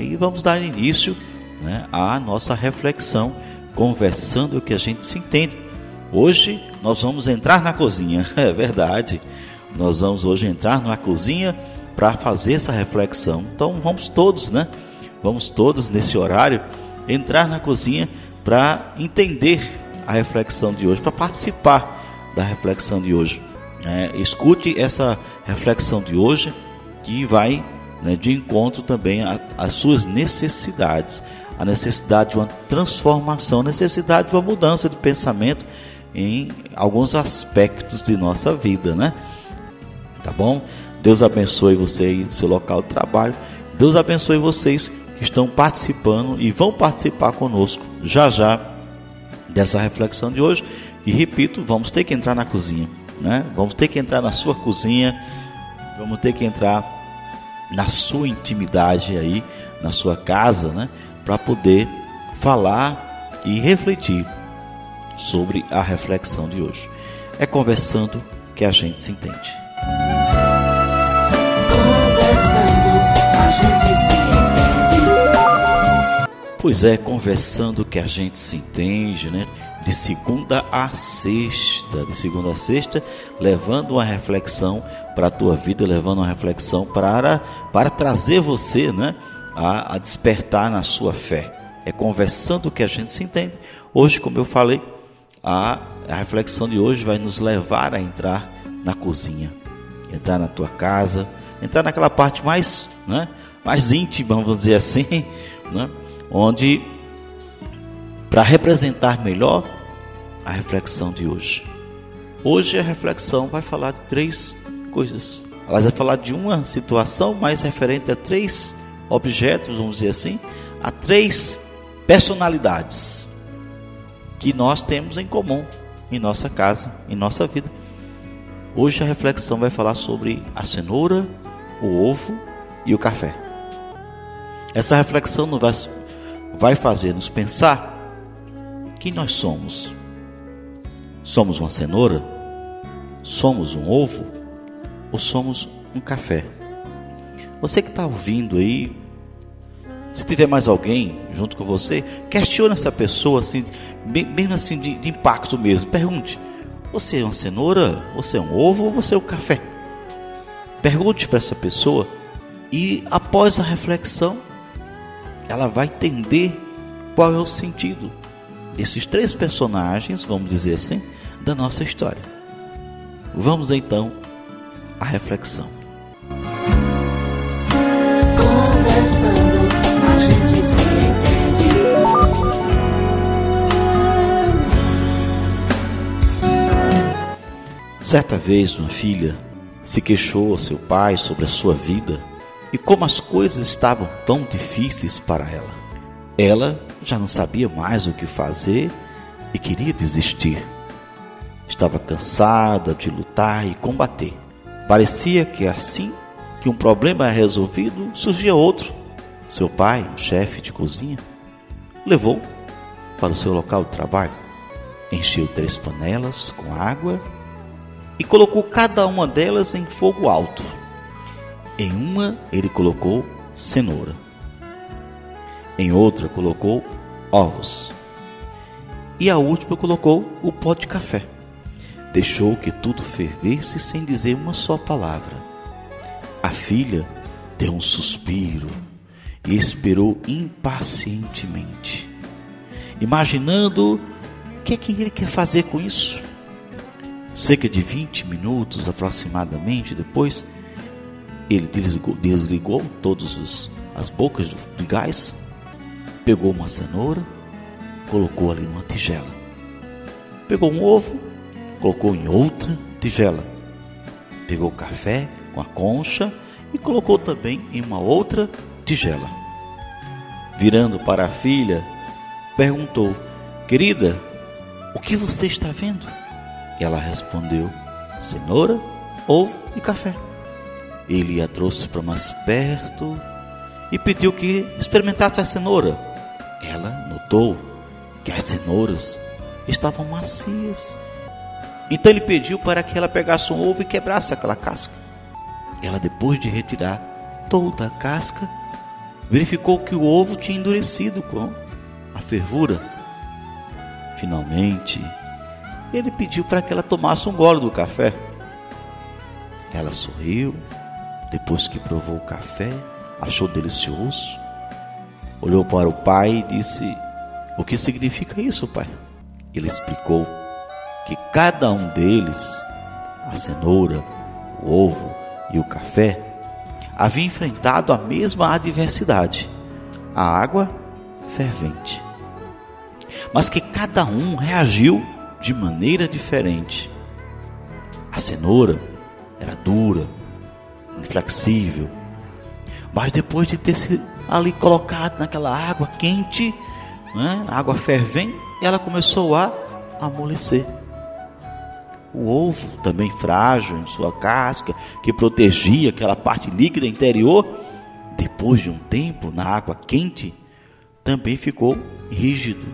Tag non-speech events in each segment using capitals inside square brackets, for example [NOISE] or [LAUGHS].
E vamos dar início né, à nossa reflexão, conversando o que a gente se entende. Hoje nós vamos entrar na cozinha, [LAUGHS] é verdade. Nós vamos hoje entrar na cozinha para fazer essa reflexão. Então vamos todos, né? Vamos todos nesse horário entrar na cozinha para entender a reflexão de hoje, para participar da reflexão de hoje. É, escute essa reflexão de hoje que vai né, de encontro também às suas necessidades, a necessidade de uma transformação, a necessidade de uma mudança de pensamento em alguns aspectos de nossa vida, né? Tá bom? Deus abençoe você aí no seu local de trabalho. Deus abençoe vocês que estão participando e vão participar conosco já já dessa reflexão de hoje. E repito, vamos ter que entrar na cozinha, né? Vamos ter que entrar na sua cozinha, vamos ter que entrar na sua intimidade aí, na sua casa, né? Para poder falar e refletir sobre a reflexão de hoje. É conversando que a gente se entende. Pois é, conversando que a gente se entende, né? De segunda a sexta, de segunda a sexta, levando uma reflexão para a tua vida, levando uma reflexão para, para trazer você, né? A, a despertar na sua fé. É conversando que a gente se entende. Hoje, como eu falei, a, a reflexão de hoje vai nos levar a entrar na cozinha, entrar na tua casa, entrar naquela parte mais, né, mais íntima, vamos dizer assim, [LAUGHS] né, onde para representar melhor a reflexão de hoje. Hoje a reflexão vai falar de três coisas. Ela vai falar de uma situação mais referente a três objetos, vamos dizer assim, a três personalidades que nós temos em comum em nossa casa, em nossa vida. Hoje a reflexão vai falar sobre a cenoura, o ovo e o café. Essa reflexão vai fazer nos pensar quem nós somos. Somos uma cenoura? Somos um ovo? Ou somos um café? Você que está ouvindo aí, se tiver mais alguém junto com você, questione essa pessoa assim, mesmo assim de, de impacto mesmo. Pergunte: você é uma cenoura? Você é um ovo ou você é um café? Pergunte para essa pessoa e após a reflexão, ela vai entender qual é o sentido desses três personagens, vamos dizer assim, da nossa história. Vamos então à reflexão. Certa vez, uma filha se queixou ao seu pai sobre a sua vida e como as coisas estavam tão difíceis para ela. Ela já não sabia mais o que fazer e queria desistir. Estava cansada de lutar e combater. Parecia que assim que um problema era resolvido, surgia outro. Seu pai, um chefe de cozinha, levou para o seu local de trabalho. Encheu três panelas com água e colocou cada uma delas em fogo alto. Em uma ele colocou cenoura, em outra colocou ovos, e a última colocou o pó de café. Deixou que tudo fervesse sem dizer uma só palavra. A filha deu um suspiro e esperou impacientemente, imaginando o que é que ele quer fazer com isso. Cerca de 20 minutos aproximadamente depois, ele desligou, desligou todas as bocas de gás, pegou uma cenoura, colocou ali uma tigela. Pegou um ovo, colocou em outra tigela. Pegou café com a concha e colocou também em uma outra tigela. Virando para a filha, perguntou: Querida, o que você está vendo? Ela respondeu: cenoura, ovo e café. Ele a trouxe para mais perto e pediu que experimentasse a cenoura. Ela notou que as cenouras estavam macias. Então ele pediu para que ela pegasse um ovo e quebrasse aquela casca. Ela, depois de retirar toda a casca, verificou que o ovo tinha endurecido com a fervura. Finalmente, ele pediu para que ela tomasse um gole do café. Ela sorriu, depois que provou o café, achou delicioso, olhou para o pai e disse: O que significa isso, pai? Ele explicou que cada um deles, a cenoura, o ovo e o café, havia enfrentado a mesma adversidade, a água fervente. Mas que cada um reagiu de maneira diferente. A cenoura era dura, inflexível, mas depois de ter ali colocado naquela água quente, né, água fervente, ela começou a amolecer. O ovo, também frágil em sua casca, que protegia aquela parte líquida interior, depois de um tempo na água quente, também ficou rígido.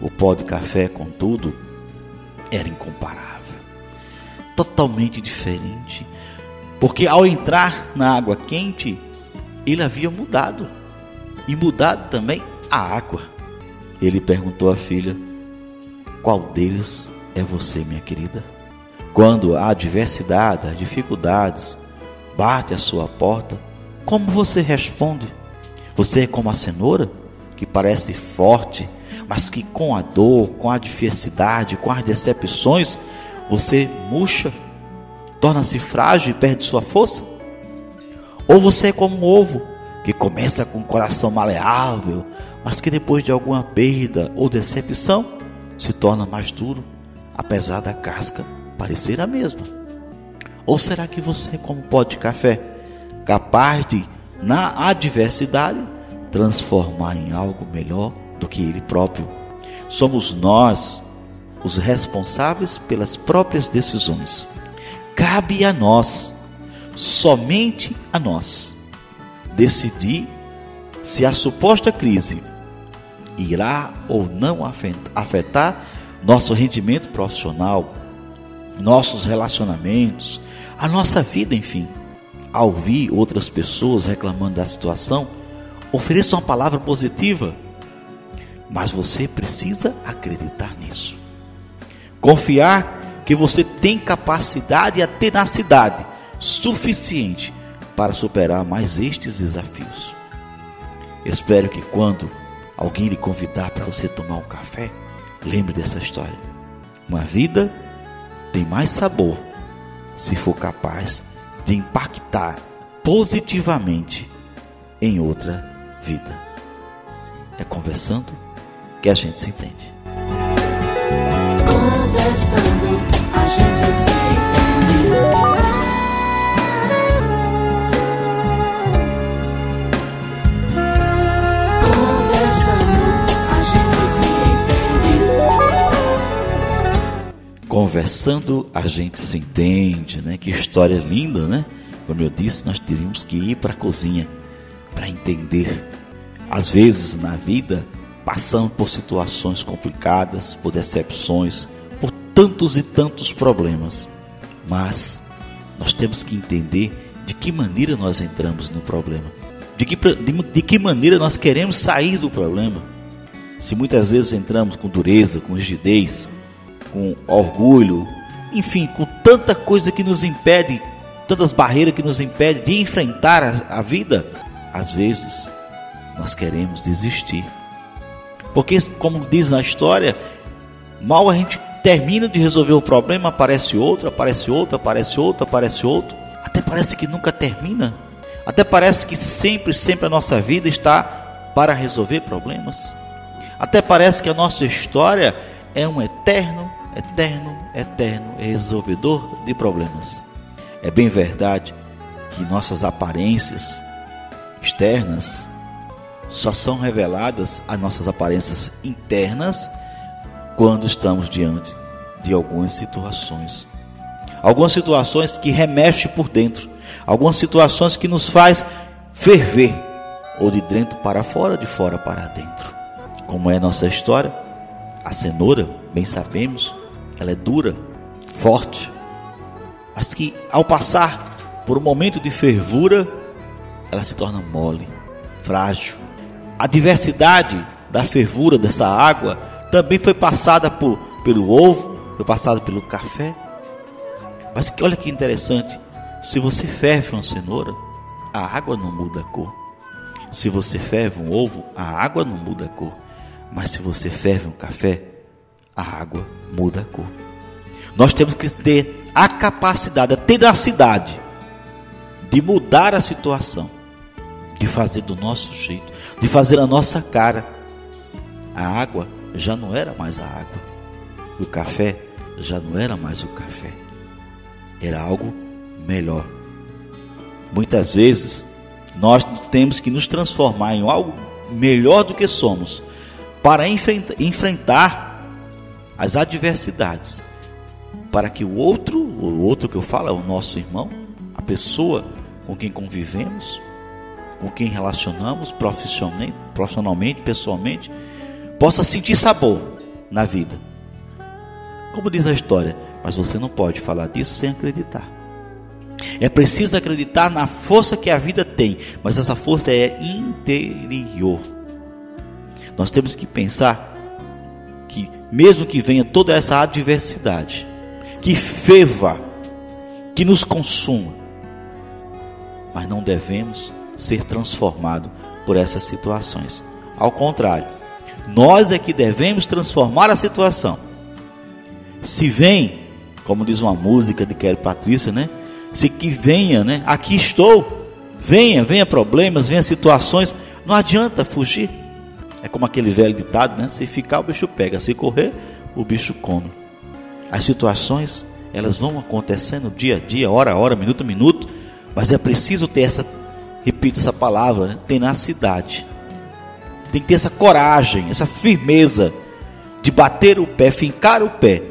O pó de café, contudo, era incomparável, totalmente diferente, porque ao entrar na água quente, ele havia mudado e mudado também a água. Ele perguntou à filha: Qual deles é você, minha querida? Quando a adversidade, as dificuldades bate à sua porta, como você responde? Você é como a cenoura, que parece forte, mas que com a dor, com a adversidade, com as decepções, você murcha, torna-se frágil e perde sua força? Ou você é como um ovo, que começa com o coração maleável, mas que depois de alguma perda ou decepção se torna mais duro, apesar da casca parecer a mesma? Ou será que você, como pó de café, capaz de, na adversidade, transformar em algo melhor do que ele próprio? Somos nós os responsáveis pelas próprias decisões. Cabe a nós, somente a nós, decidir se a suposta crise irá ou não afetar nosso rendimento profissional, nossos relacionamentos, a nossa vida, enfim. Ao ouvir outras pessoas reclamando da situação, ofereça uma palavra positiva, mas você precisa acreditar nisso. Confiar que você tem capacidade e a tenacidade suficiente para superar mais estes desafios. Espero que quando alguém lhe convidar para você tomar um café, lembre dessa história. Uma vida tem mais sabor se for capaz de impactar positivamente em outra vida. É conversando que a gente se entende. Conversando, a gente se conversando a gente se entende, né? Que história linda, né? Como eu disse, nós teríamos que ir para a cozinha para entender. Às vezes na vida passamos por situações complicadas, por decepções, por tantos e tantos problemas. Mas nós temos que entender de que maneira nós entramos no problema. De que, de, de que maneira nós queremos sair do problema. Se muitas vezes entramos com dureza, com rigidez, com orgulho, enfim, com tanta coisa que nos impede, tantas barreiras que nos impedem de enfrentar a, a vida, às vezes nós queremos desistir. Porque, como diz na história, mal a gente termina de resolver o problema, aparece outro, aparece outro, aparece outro, aparece outro. Até parece que nunca termina. Até parece que sempre, sempre a nossa vida está para resolver problemas. Até parece que a nossa história é um eterno eterno, eterno resolvedor de problemas. É bem verdade que nossas aparências externas só são reveladas as nossas aparências internas quando estamos diante de algumas situações. Algumas situações que remexem por dentro, algumas situações que nos faz ferver, ou de dentro para fora, de fora para dentro. Como é nossa história, a cenoura, bem sabemos, ela é dura, forte, mas que ao passar por um momento de fervura, ela se torna mole. frágil. A diversidade da fervura dessa água também foi passada por, pelo ovo, foi passada pelo café. Mas olha que interessante, se você ferve uma cenoura, a água não muda a cor. Se você ferve um ovo, a água não muda a cor. Mas se você ferve um café, a água muda a cor. Nós temos que ter a capacidade, a tenacidade de mudar a situação, de fazer do nosso jeito, de fazer a nossa cara. A água já não era mais a água, o café já não era mais o café, era algo melhor. Muitas vezes nós temos que nos transformar em algo melhor do que somos para enfrentar as adversidades, para que o outro, o outro que eu falo é o nosso irmão, a pessoa com quem convivemos, com quem relacionamos profissionalmente, profissionalmente, pessoalmente, possa sentir sabor na vida. Como diz a história, mas você não pode falar disso sem acreditar. É preciso acreditar na força que a vida tem, mas essa força é interior. Nós temos que pensar mesmo que venha toda essa adversidade, que feva, que nos consuma, mas não devemos ser transformados por essas situações. Ao contrário, nós é que devemos transformar a situação. Se vem, como diz uma música de Kelly Patrícia, né? se que venha, né? Aqui estou. Venha, venha problemas, venha situações. Não adianta fugir. É como aquele velho ditado, né? Se ficar, o bicho pega. Se correr, o bicho come. As situações, elas vão acontecendo dia a dia, hora a hora, minuto a minuto. Mas é preciso ter essa, repito essa palavra, né? tenacidade. Tem que ter essa coragem, essa firmeza de bater o pé, fincar o pé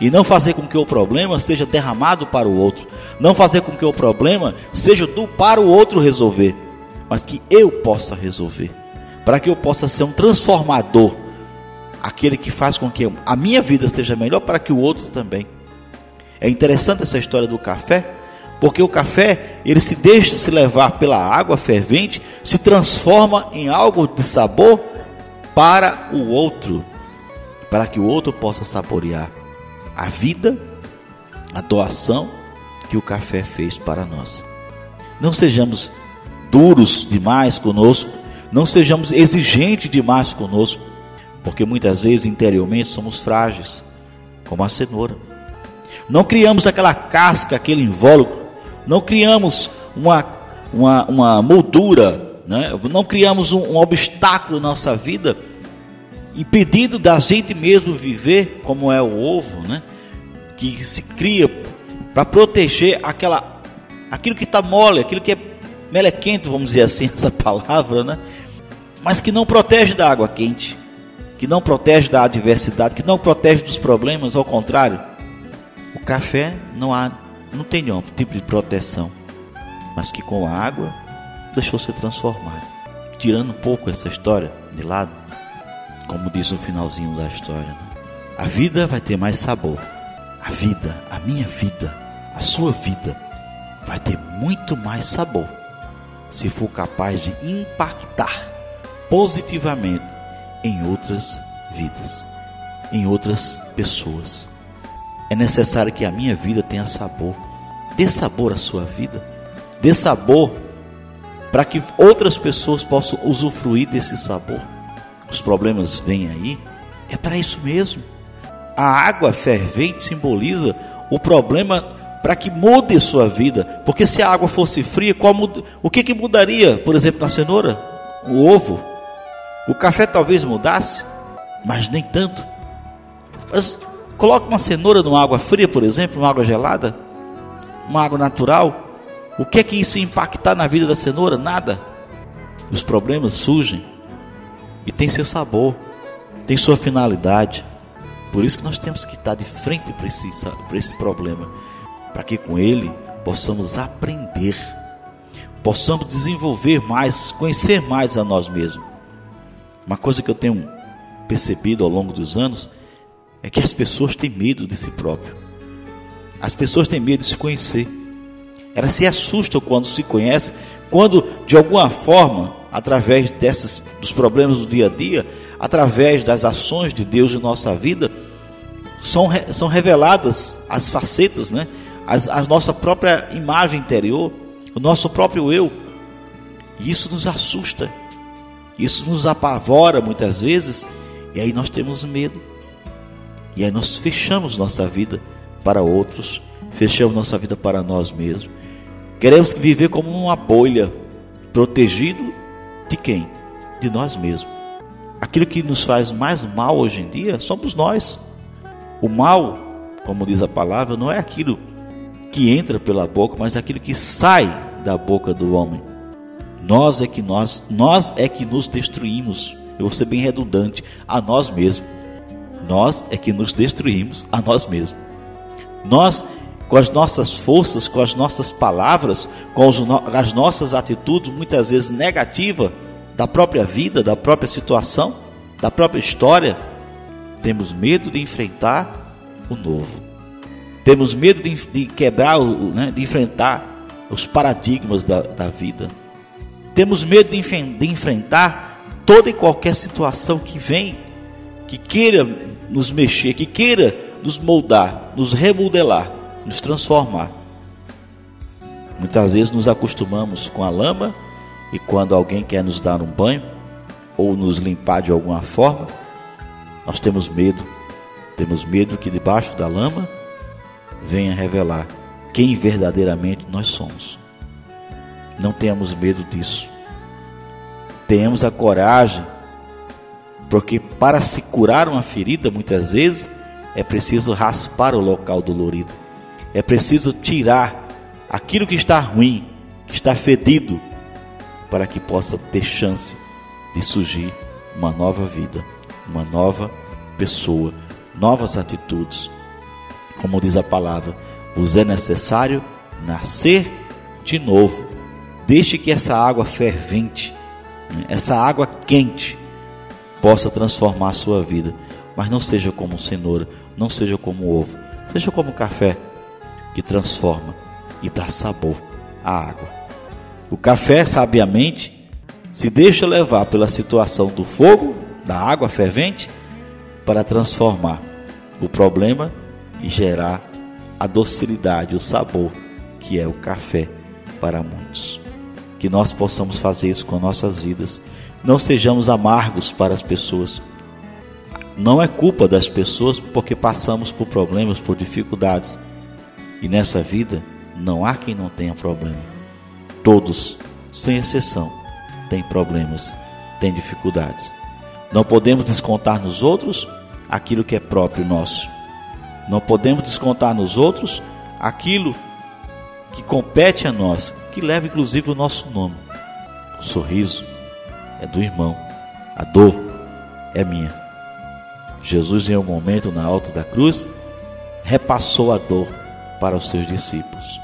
e não fazer com que o problema seja derramado para o outro, não fazer com que o problema seja do para o outro resolver, mas que eu possa resolver, para que eu possa ser um transformador, aquele que faz com que a minha vida esteja melhor para que o outro também. É interessante essa história do café, porque o café, ele se deixa se levar pela água fervente, se transforma em algo de sabor para o outro, para que o outro possa saborear a vida, a doação que o café fez para nós. Não sejamos duros demais conosco, não sejamos exigentes demais conosco, porque muitas vezes interiormente somos frágeis, como a cenoura. Não criamos aquela casca, aquele invólucro, não criamos uma, uma, uma moldura, né? não criamos um, um obstáculo na nossa vida impedindo da gente mesmo viver como é o ovo, né? Que se cria para proteger aquela, aquilo que está mole, aquilo que é melequento, vamos dizer assim, [LAUGHS] essa palavra, né? Mas que não protege da água quente, que não protege da adversidade, que não protege dos problemas, ao contrário. O café não há, não tem nenhum tipo de proteção, mas que com a água deixou se transformar. Tirando um pouco essa história de lado, como diz o finalzinho da história. Né? A vida vai ter mais sabor. A vida, a minha vida, a sua vida vai ter muito mais sabor se for capaz de impactar positivamente em outras vidas, em outras pessoas. É necessário que a minha vida tenha sabor. Dê sabor à sua vida. Dê sabor para que outras pessoas possam usufruir desse sabor os problemas vêm aí, é para isso mesmo. A água fervente simboliza o problema para que mude sua vida. Porque se a água fosse fria, o que, que mudaria, por exemplo, na cenoura? O ovo. O café talvez mudasse, mas nem tanto. Mas coloque uma cenoura numa água fria, por exemplo, numa água gelada, uma água natural. O que é que isso impactar na vida da cenoura? Nada. Os problemas surgem e tem seu sabor, tem sua finalidade. Por isso que nós temos que estar de frente para esse, para esse problema, para que com ele possamos aprender, possamos desenvolver mais, conhecer mais a nós mesmos. Uma coisa que eu tenho percebido ao longo dos anos é que as pessoas têm medo de si próprio. As pessoas têm medo de se conhecer. Elas se assustam quando se conhecem, quando de alguma forma, através desses dos problemas do dia a dia, através das ações de Deus em nossa vida, são, são reveladas as facetas, né? As, a nossa própria imagem interior, o nosso próprio eu. E isso nos assusta, isso nos apavora muitas vezes, e aí nós temos medo. E aí nós fechamos nossa vida para outros, fechamos nossa vida para nós mesmos. Queremos viver como uma bolha, protegido de quem? De nós mesmos. Aquilo que nos faz mais mal hoje em dia somos nós. O mal, como diz a palavra, não é aquilo que entra pela boca, mas aquilo que sai da boca do homem. Nós é que nós, nós é que nos destruímos. Eu vou ser bem redundante, a nós mesmos. Nós é que nos destruímos a nós mesmos. Nós, com as nossas forças, com as nossas palavras, com as nossas atitudes, muitas vezes negativas, da própria vida, da própria situação, da própria história, temos medo de enfrentar o novo. Temos medo de, de quebrar, né, de enfrentar os paradigmas da, da vida. Temos medo de, de enfrentar toda e qualquer situação que vem, que queira nos mexer, que queira nos moldar, nos remodelar, nos transformar. Muitas vezes nos acostumamos com a lama e quando alguém quer nos dar um banho ou nos limpar de alguma forma, nós temos medo. Temos medo que debaixo da lama venha revelar quem verdadeiramente nós somos. Não tenhamos medo disso. Tenhamos a coragem, porque para se curar uma ferida, muitas vezes, é preciso raspar o local dolorido. É preciso tirar aquilo que está ruim, que está fedido, para que possa ter chance de surgir uma nova vida, uma nova pessoa, novas atitudes. Como diz a palavra, vos é necessário nascer de novo. Deixe que essa água fervente, essa água quente, possa transformar a sua vida. Mas não seja como cenoura, não seja como ovo, seja como café que transforma e dá sabor à água. O café, sabiamente, se deixa levar pela situação do fogo, da água fervente, para transformar o problema e gerar a docilidade, o sabor, que é o café para muitos. Que nós possamos fazer isso com nossas vidas. Não sejamos amargos para as pessoas. Não é culpa das pessoas porque passamos por problemas, por dificuldades. E nessa vida não há quem não tenha problema. Todos, sem exceção, têm problemas, têm dificuldades. Não podemos descontar nos outros aquilo que é próprio nosso. Não podemos descontar nos outros aquilo que compete a nós, que leva inclusive o nosso nome. O sorriso é do irmão, a dor é minha. Jesus, em um momento na alta da cruz, repassou a dor para os seus discípulos.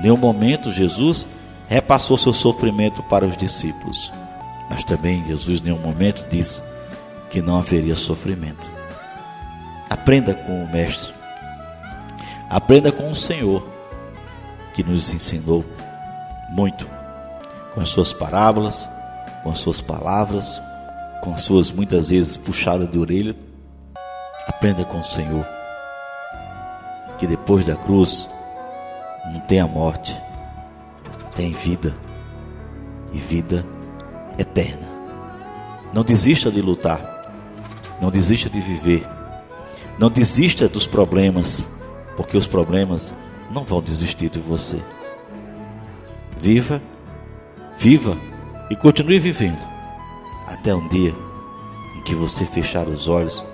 Nenhum momento Jesus repassou seu sofrimento para os discípulos. Mas também Jesus, em nenhum momento, disse que não haveria sofrimento. Aprenda com o Mestre. Aprenda com o Senhor, que nos ensinou muito, com as suas parábolas, com as suas palavras, com as suas muitas vezes puxadas de orelha. Aprenda com o Senhor, que depois da cruz, não tem a morte, tem vida e vida eterna. Não desista de lutar, não desista de viver, não desista dos problemas, porque os problemas não vão desistir de você. Viva, viva e continue vivendo até um dia em que você fechar os olhos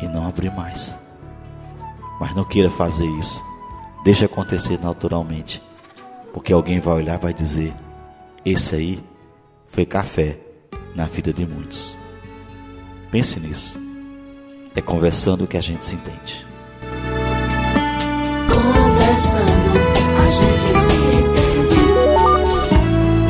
e não abrir mais. Mas não queira fazer isso Deixa acontecer naturalmente. Porque alguém vai olhar e vai dizer: esse aí foi café na vida de muitos. Pense nisso. É conversando que a gente se entende.